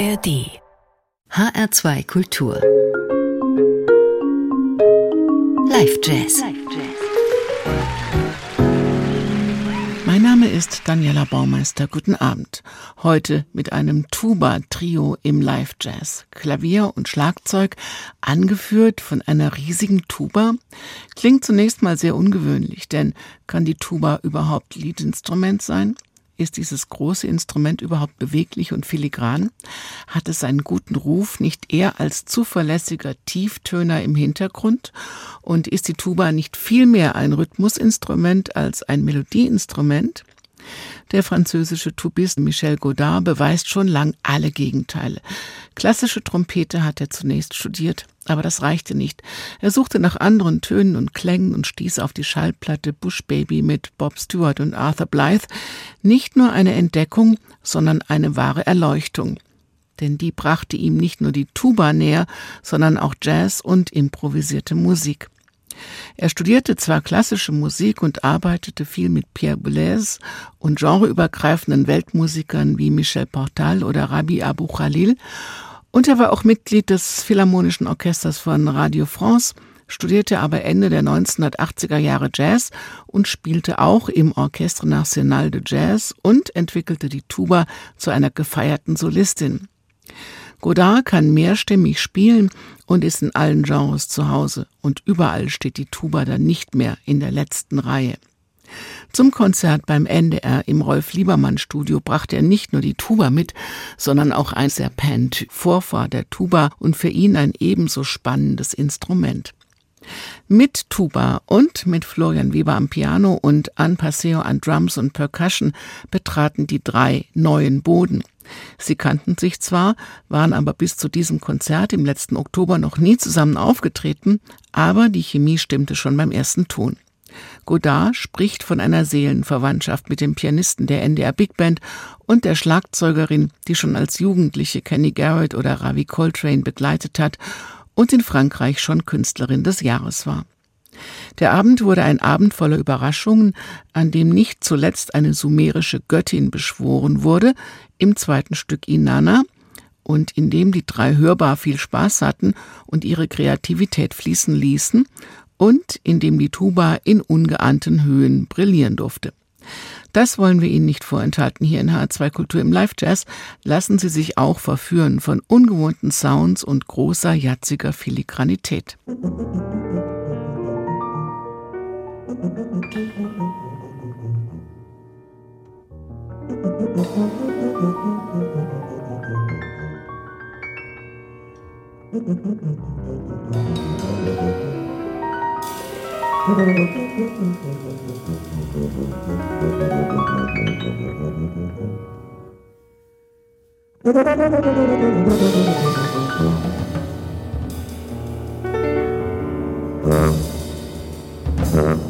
ARD HR2 Kultur Live Jazz Mein Name ist Daniela Baumeister. Guten Abend. Heute mit einem Tuba-Trio im Live-Jazz. Klavier und Schlagzeug, angeführt von einer riesigen Tuba. Klingt zunächst mal sehr ungewöhnlich, denn kann die Tuba überhaupt Liedinstrument sein? Ist dieses große Instrument überhaupt beweglich und filigran? Hat es einen guten Ruf nicht eher als zuverlässiger Tieftöner im Hintergrund? Und ist die Tuba nicht viel mehr ein Rhythmusinstrument als ein Melodieinstrument? Der französische Tubist Michel Godard beweist schon lang alle Gegenteile. Klassische Trompete hat er zunächst studiert, aber das reichte nicht. Er suchte nach anderen Tönen und Klängen und stieß auf die Schallplatte Bush Baby mit Bob Stewart und Arthur Blythe. Nicht nur eine Entdeckung, sondern eine wahre Erleuchtung. Denn die brachte ihm nicht nur die Tuba näher, sondern auch Jazz und improvisierte Musik. Er studierte zwar klassische Musik und arbeitete viel mit Pierre Boulez und genreübergreifenden Weltmusikern wie Michel Portal oder Rabbi Abu Khalil und er war auch Mitglied des Philharmonischen Orchesters von Radio France, studierte aber Ende der 1980er Jahre Jazz und spielte auch im Orchestre National de Jazz und entwickelte die Tuba zu einer gefeierten Solistin. Godard kann mehrstimmig spielen und ist in allen Genres zu Hause und überall steht die Tuba dann nicht mehr in der letzten Reihe. Zum Konzert beim NDR im Rolf Liebermann Studio brachte er nicht nur die Tuba mit, sondern auch ein Serpent, Vorfahr der Tuba und für ihn ein ebenso spannendes Instrument. Mit Tuba und mit Florian Weber am Piano und Anne Paseo an Drums und Percussion betraten die drei neuen Boden. Sie kannten sich zwar, waren aber bis zu diesem Konzert im letzten Oktober noch nie zusammen aufgetreten, aber die Chemie stimmte schon beim ersten Ton. Godard spricht von einer Seelenverwandtschaft mit dem Pianisten der NDR Big Band und der Schlagzeugerin, die schon als Jugendliche Kenny Garrett oder Ravi Coltrane begleitet hat und in Frankreich schon Künstlerin des Jahres war. Der Abend wurde ein Abend voller Überraschungen, an dem nicht zuletzt eine sumerische Göttin beschworen wurde, im zweiten Stück Inanna, und in dem die drei hörbar viel Spaß hatten und ihre Kreativität fließen ließen und in dem die Tuba in ungeahnten Höhen brillieren durfte. Das wollen wir Ihnen nicht vorenthalten hier in H2 Kultur im Live Jazz. Lassen Sie sich auch verführen von ungewohnten Sounds und großer, jatziger Filigranität. Mm-hmm.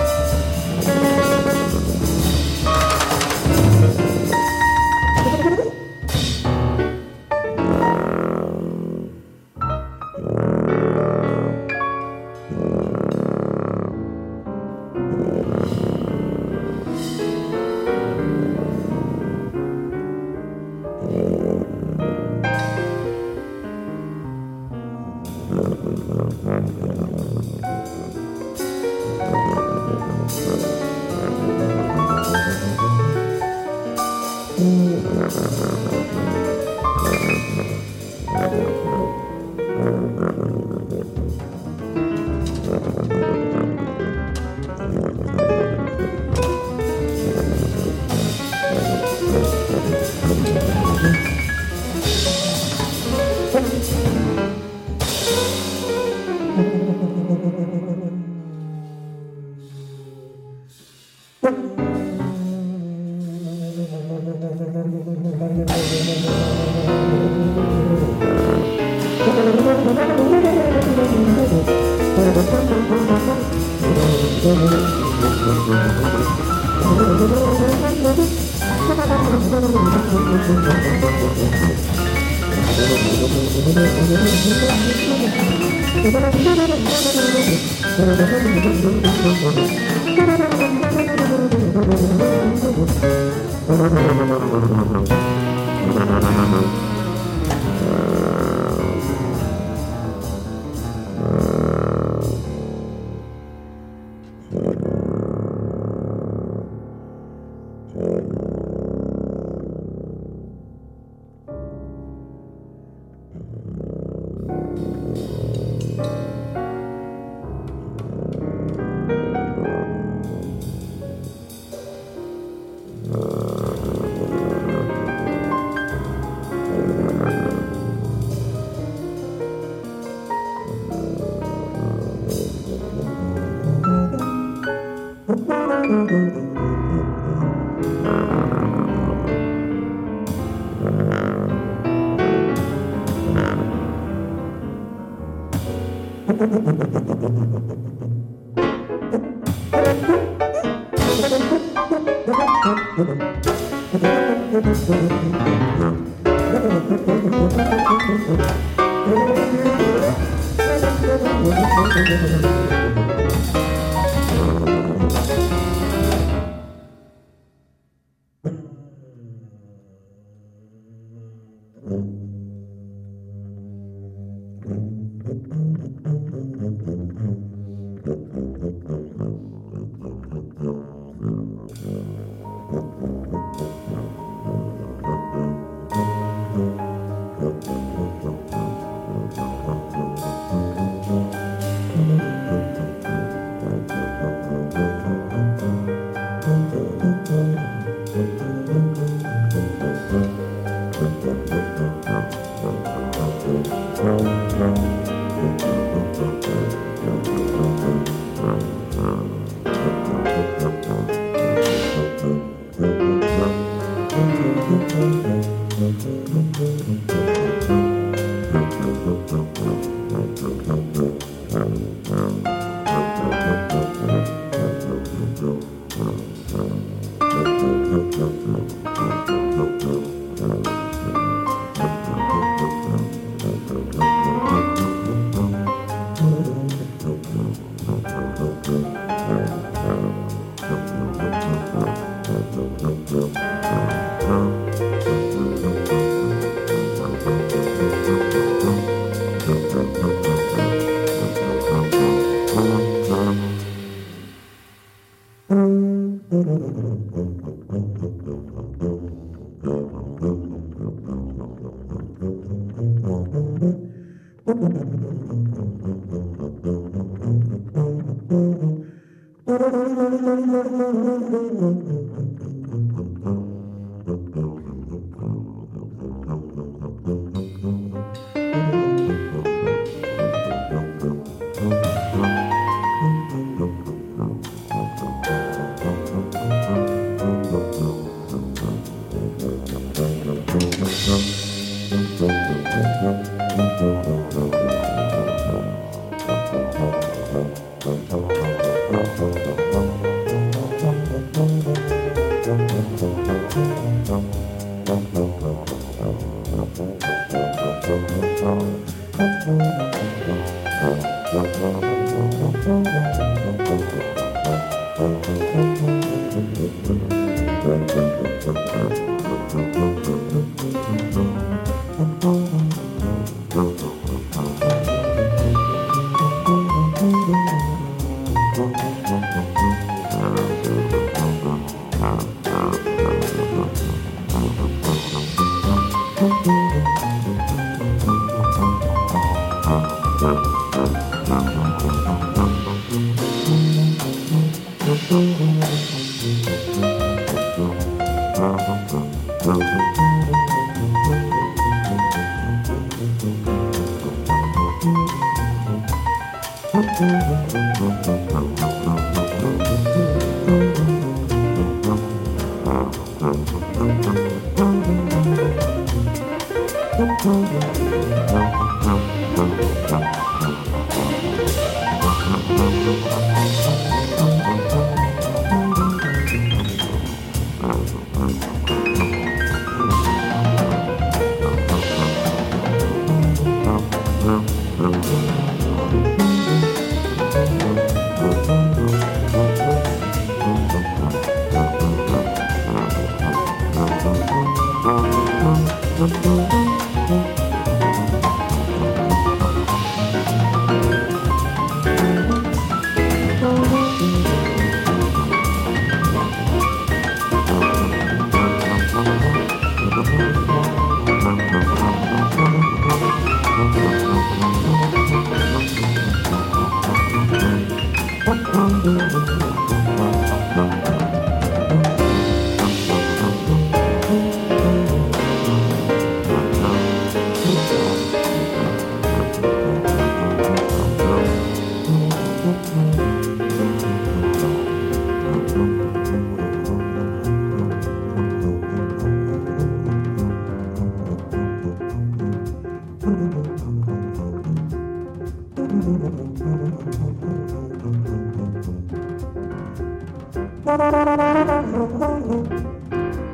Bye.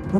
The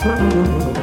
Mm-hmm.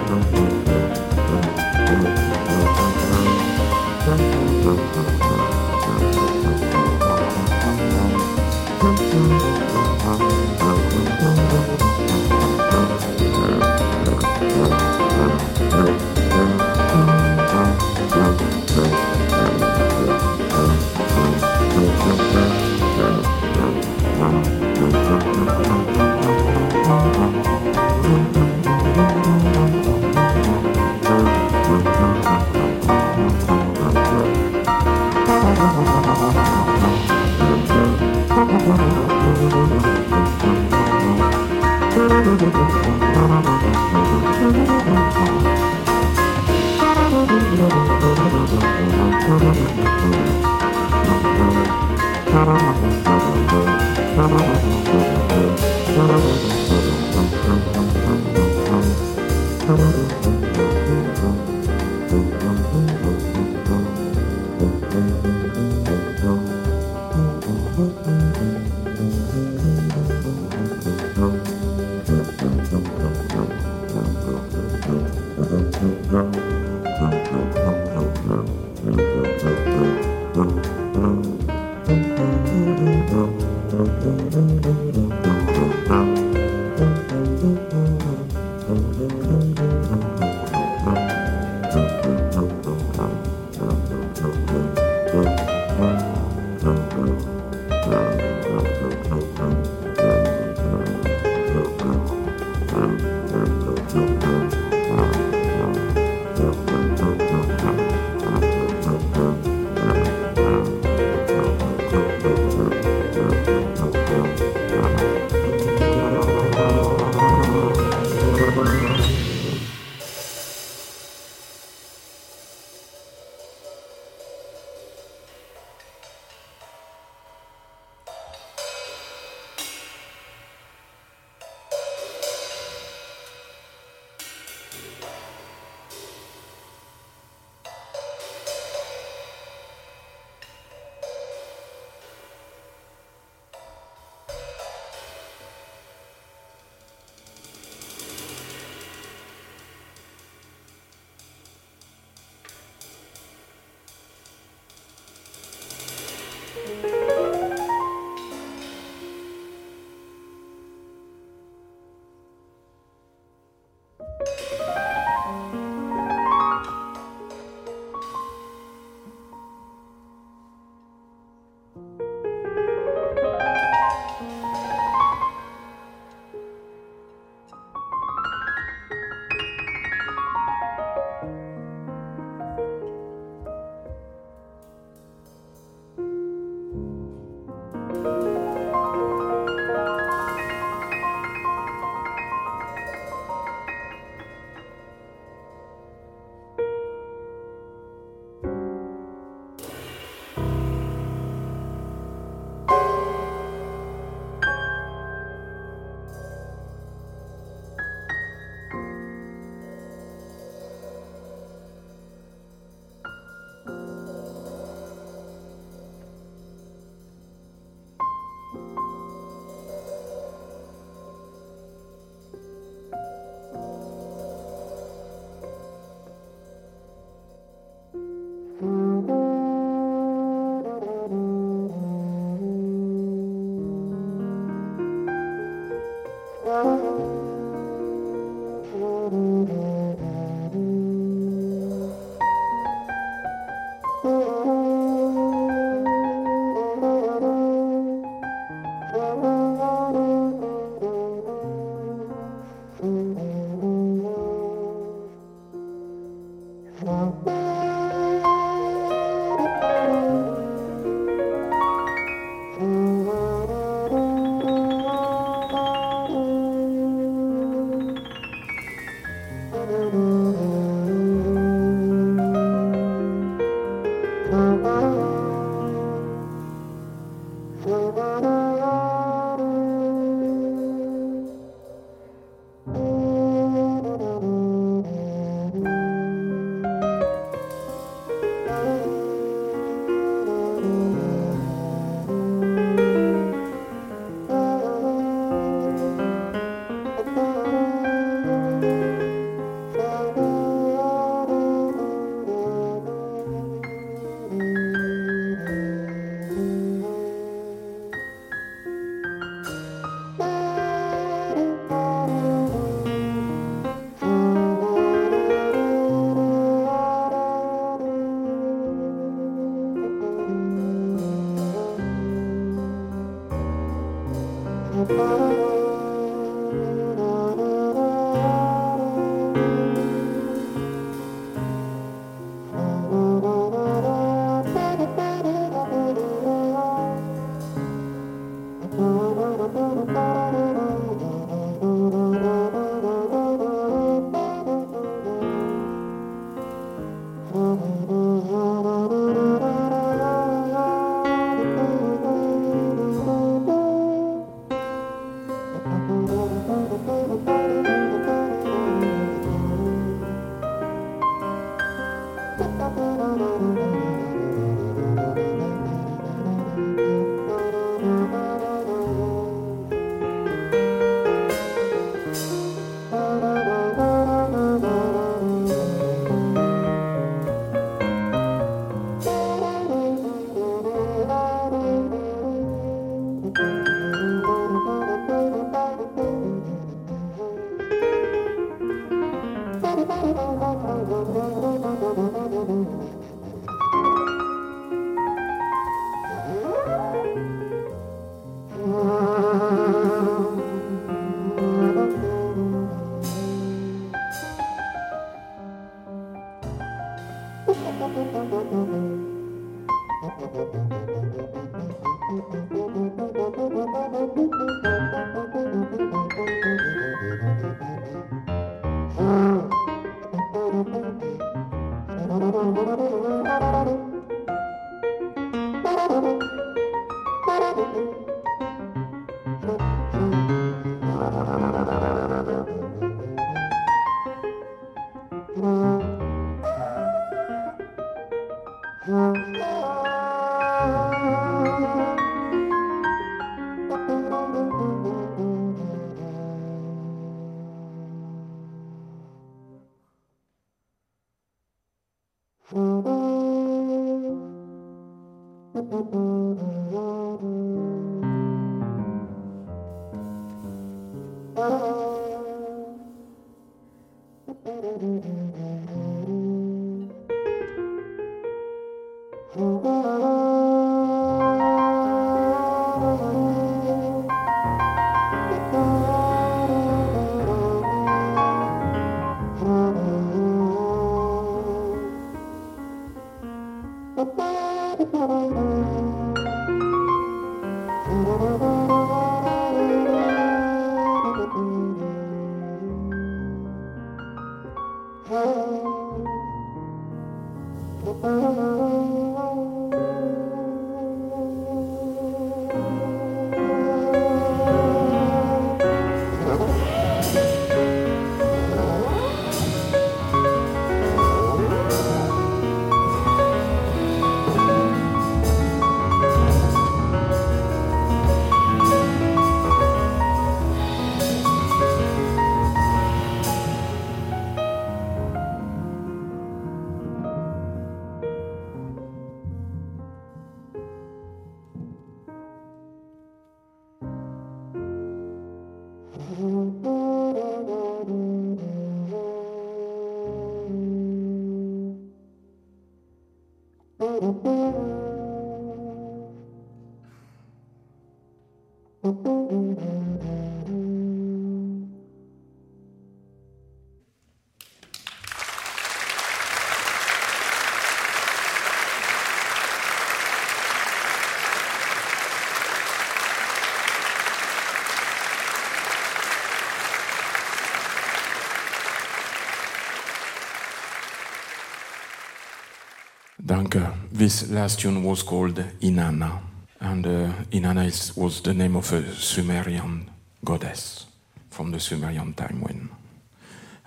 Danke. This last tune was called Inanna, and uh, Inanna is, was the name of a Sumerian goddess from the Sumerian time when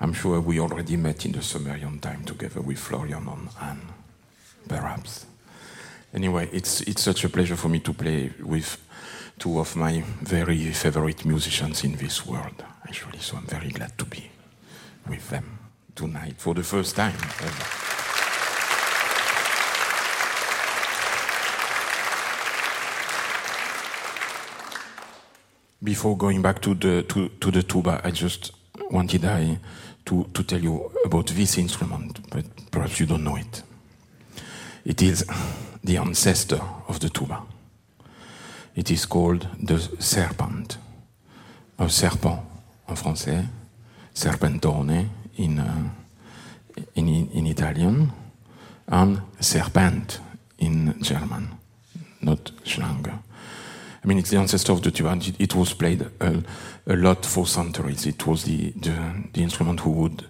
I'm sure we already met in the Sumerian time together with Florian and Anne, perhaps. Anyway, it's, it's such a pleasure for me to play with two of my very favorite musicians in this world, actually, so I'm very glad to be with them tonight for the first time ever. Before going back to the to, to the tuba, I just wanted I to, to tell you about this instrument, but perhaps you don't know it. It is the ancestor of the tuba. It is called the serpent, a serpent in français, serpentone in, uh, in, in Italian, and serpent in German, not Schlange. I mean, it's the ancestor of the tuba. It, it was played a, a, lot for centuries. It was the, the, the, instrument who would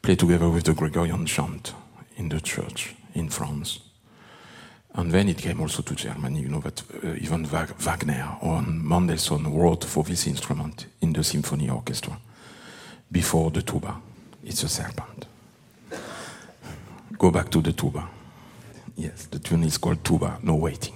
play together with the Gregorian chant in the church in France. And then it came also to Germany. You know that uh, even Wagner or Mendelssohn wrote for this instrument in the symphony orchestra. before the tuba. It's a serpent. Go back to the tuba. Yes, the tune is called tuba, no waiting.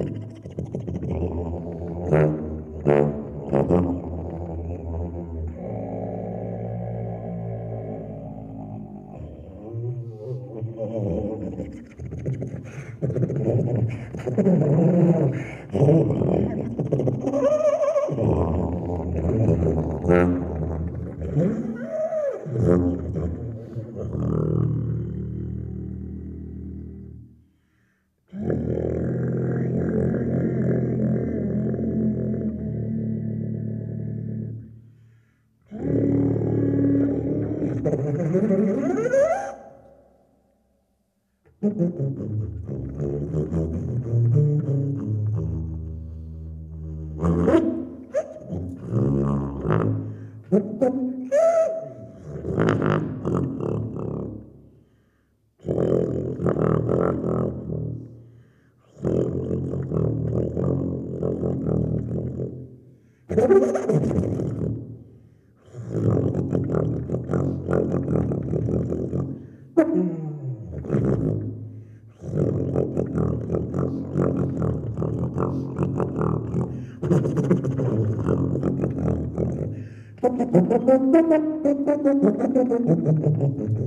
ハハハハ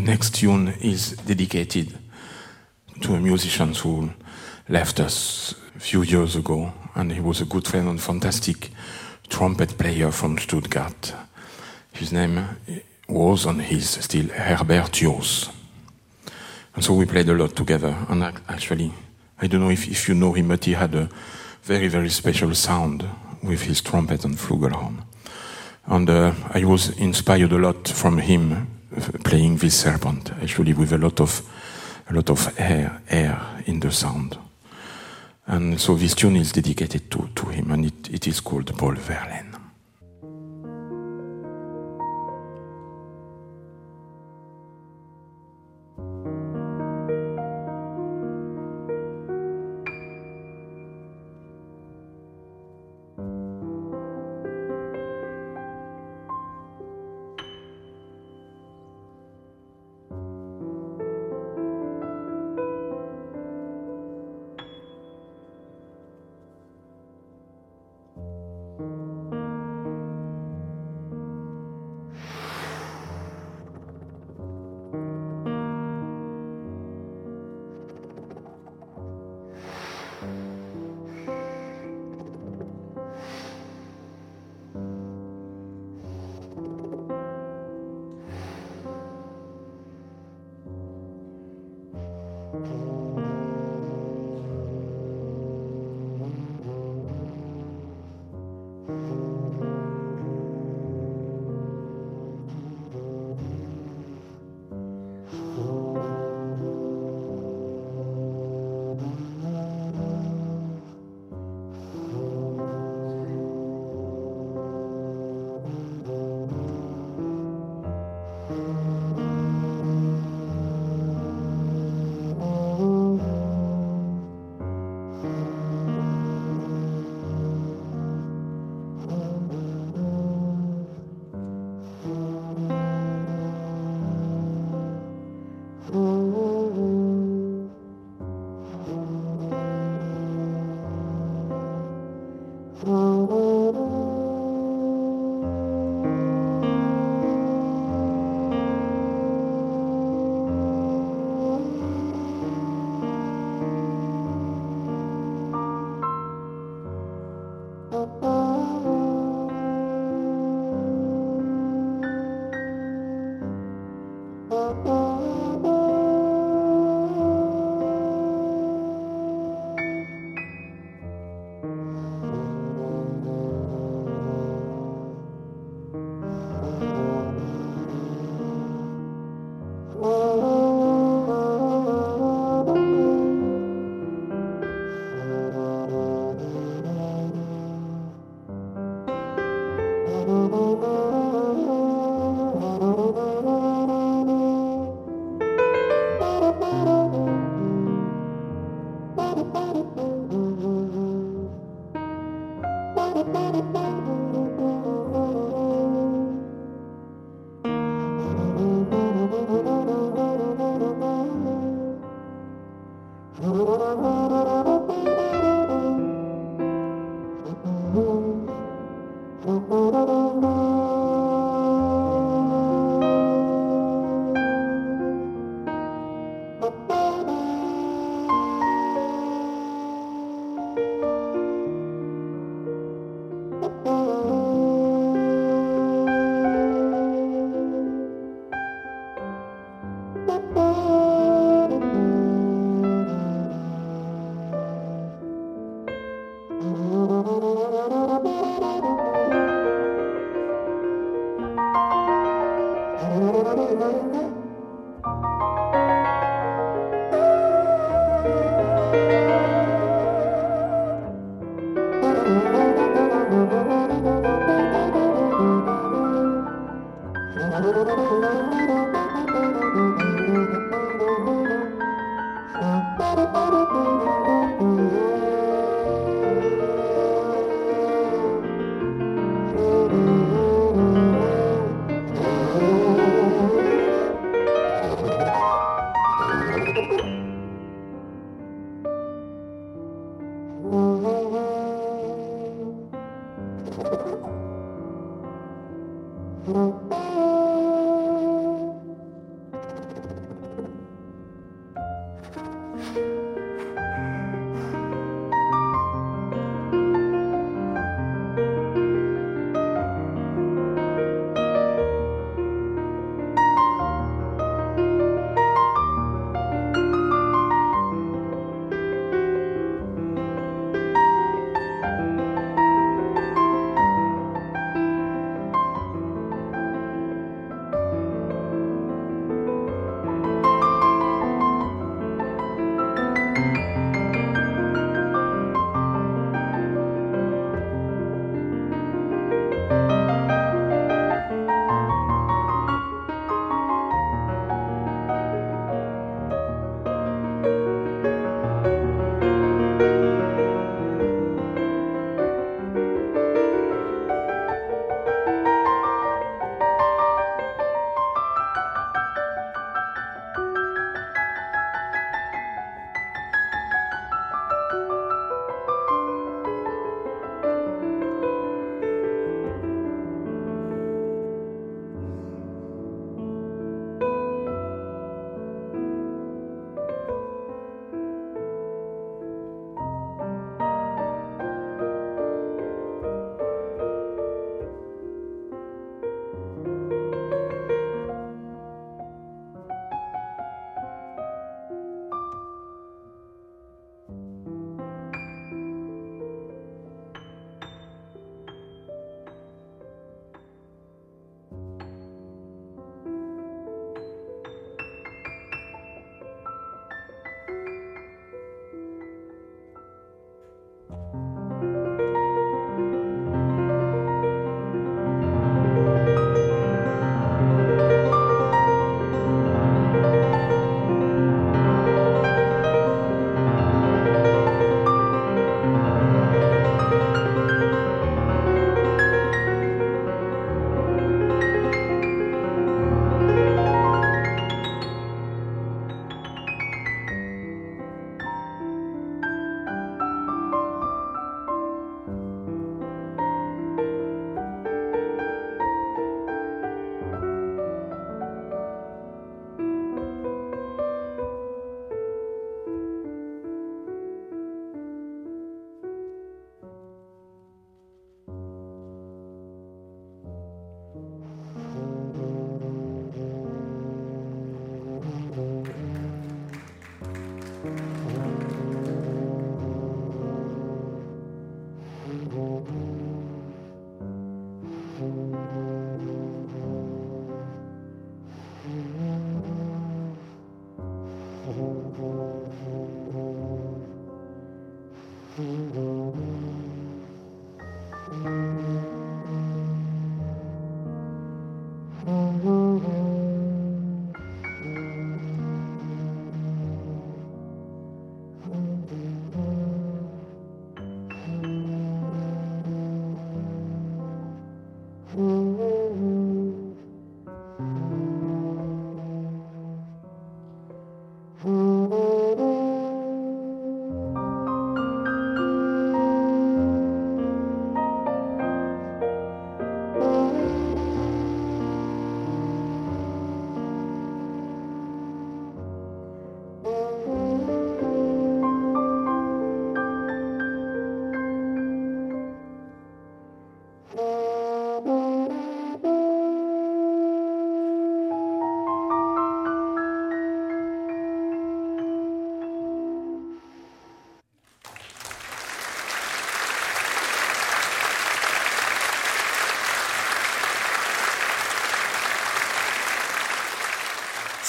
The next tune is dedicated to a musician who left us a few years ago, and he was a good friend and fantastic trumpet player from Stuttgart. His name was and is still Herbert Jos. And so we played a lot together. And actually, I don't know if, if you know him, but he had a very, very special sound with his trumpet and flugelhorn. And uh, I was inspired a lot from him playing this serpent, actually with a lot of a lot of air, air in the sound. And so this tune is dedicated to, to him, and it, it is called Paul Verlaine.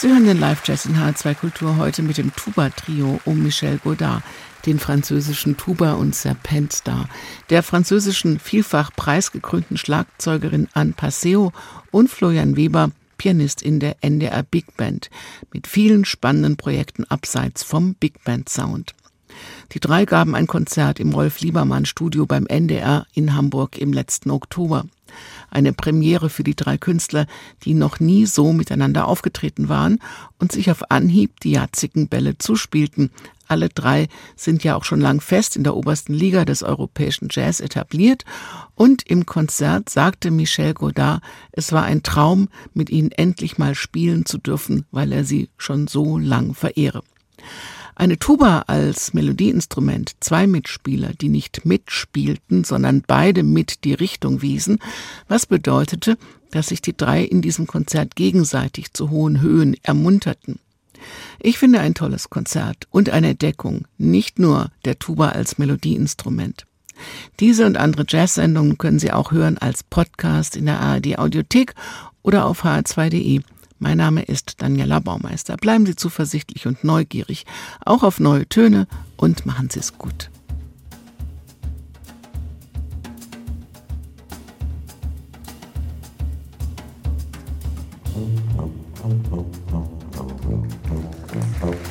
Sie hören den Live-Jazz in H2 Kultur heute mit dem Tuba-Trio um Michel Godard, den französischen Tuba- und Serpentstar, der französischen vielfach preisgekrönten Schlagzeugerin Anne Passeo und Florian Weber, Pianist in der NDR Big Band, mit vielen spannenden Projekten abseits vom Big Band Sound. Die drei gaben ein Konzert im Rolf Liebermann Studio beim NDR in Hamburg im letzten Oktober. Eine Premiere für die drei Künstler, die noch nie so miteinander aufgetreten waren und sich auf Anhieb die jatzigen Bälle zuspielten. Alle drei sind ja auch schon lang fest in der obersten Liga des europäischen Jazz etabliert und im Konzert sagte Michel Godard, es war ein Traum, mit ihnen endlich mal spielen zu dürfen, weil er sie schon so lang verehre. Eine Tuba als Melodieinstrument, zwei Mitspieler, die nicht mitspielten, sondern beide mit die Richtung wiesen, was bedeutete, dass sich die drei in diesem Konzert gegenseitig zu hohen Höhen ermunterten. Ich finde ein tolles Konzert und eine Entdeckung, nicht nur der Tuba als Melodieinstrument. Diese und andere Jazz-Sendungen können Sie auch hören als Podcast in der ARD Audiothek oder auf hr2.de. Mein Name ist Daniela Baumeister. Bleiben Sie zuversichtlich und neugierig, auch auf neue Töne und machen Sie es gut. Thank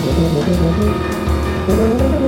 Thank you.